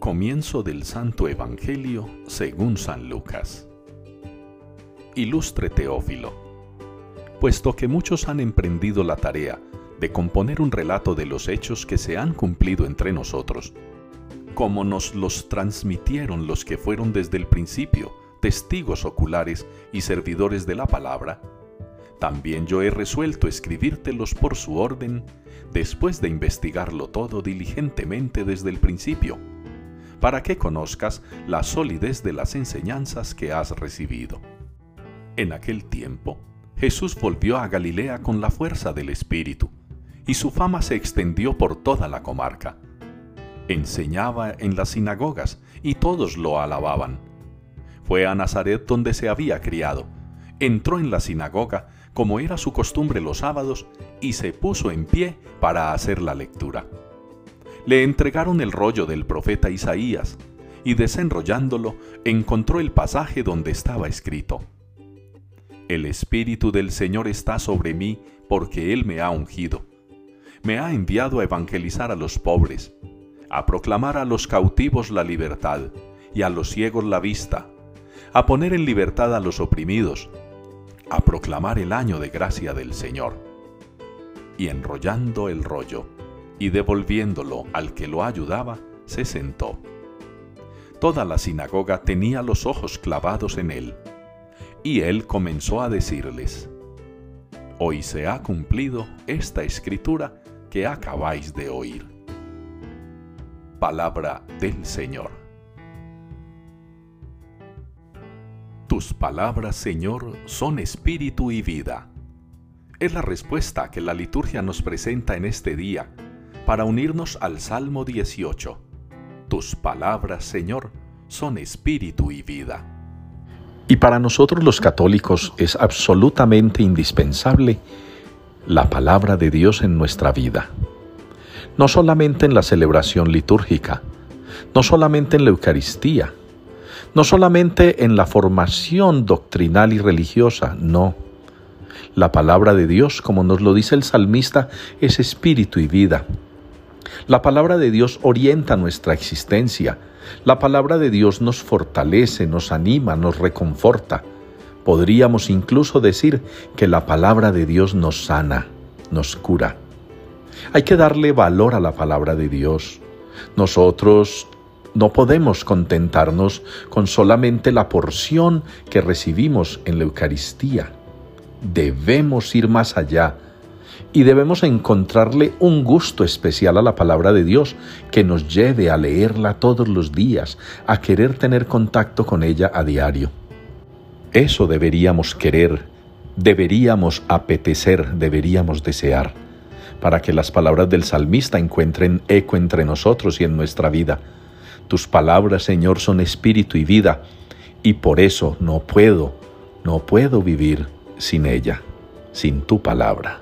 Comienzo del Santo Evangelio según San Lucas. Ilustre Teófilo, puesto que muchos han emprendido la tarea de componer un relato de los hechos que se han cumplido entre nosotros, como nos los transmitieron los que fueron desde el principio testigos oculares y servidores de la palabra, también yo he resuelto escribírtelos por su orden, después de investigarlo todo diligentemente desde el principio, para que conozcas la solidez de las enseñanzas que has recibido. En aquel tiempo, Jesús volvió a Galilea con la fuerza del Espíritu, y su fama se extendió por toda la comarca. Enseñaba en las sinagogas, y todos lo alababan. Fue a Nazaret donde se había criado. Entró en la sinagoga, como era su costumbre los sábados, y se puso en pie para hacer la lectura. Le entregaron el rollo del profeta Isaías, y desenrollándolo encontró el pasaje donde estaba escrito. El Espíritu del Señor está sobre mí porque Él me ha ungido. Me ha enviado a evangelizar a los pobres, a proclamar a los cautivos la libertad y a los ciegos la vista, a poner en libertad a los oprimidos, a proclamar el año de gracia del Señor. Y enrollando el rollo y devolviéndolo al que lo ayudaba, se sentó. Toda la sinagoga tenía los ojos clavados en él, y él comenzó a decirles, Hoy se ha cumplido esta escritura que acabáis de oír. Palabra del Señor. Tus palabras, Señor, son espíritu y vida. Es la respuesta que la liturgia nos presenta en este día para unirnos al Salmo 18. Tus palabras, Señor, son espíritu y vida. Y para nosotros los católicos es absolutamente indispensable la palabra de Dios en nuestra vida. No solamente en la celebración litúrgica, no solamente en la Eucaristía, no solamente en la formación doctrinal y religiosa, no. La palabra de Dios, como nos lo dice el salmista, es espíritu y vida. La palabra de Dios orienta nuestra existencia. La palabra de Dios nos fortalece, nos anima, nos reconforta. Podríamos incluso decir que la palabra de Dios nos sana, nos cura. Hay que darle valor a la palabra de Dios. Nosotros no podemos contentarnos con solamente la porción que recibimos en la Eucaristía. Debemos ir más allá y debemos encontrarle un gusto especial a la palabra de Dios que nos lleve a leerla todos los días, a querer tener contacto con ella a diario. Eso deberíamos querer, deberíamos apetecer, deberíamos desear, para que las palabras del salmista encuentren eco entre nosotros y en nuestra vida. Tus palabras, Señor, son espíritu y vida, y por eso no puedo, no puedo vivir sin ella, sin tu palabra.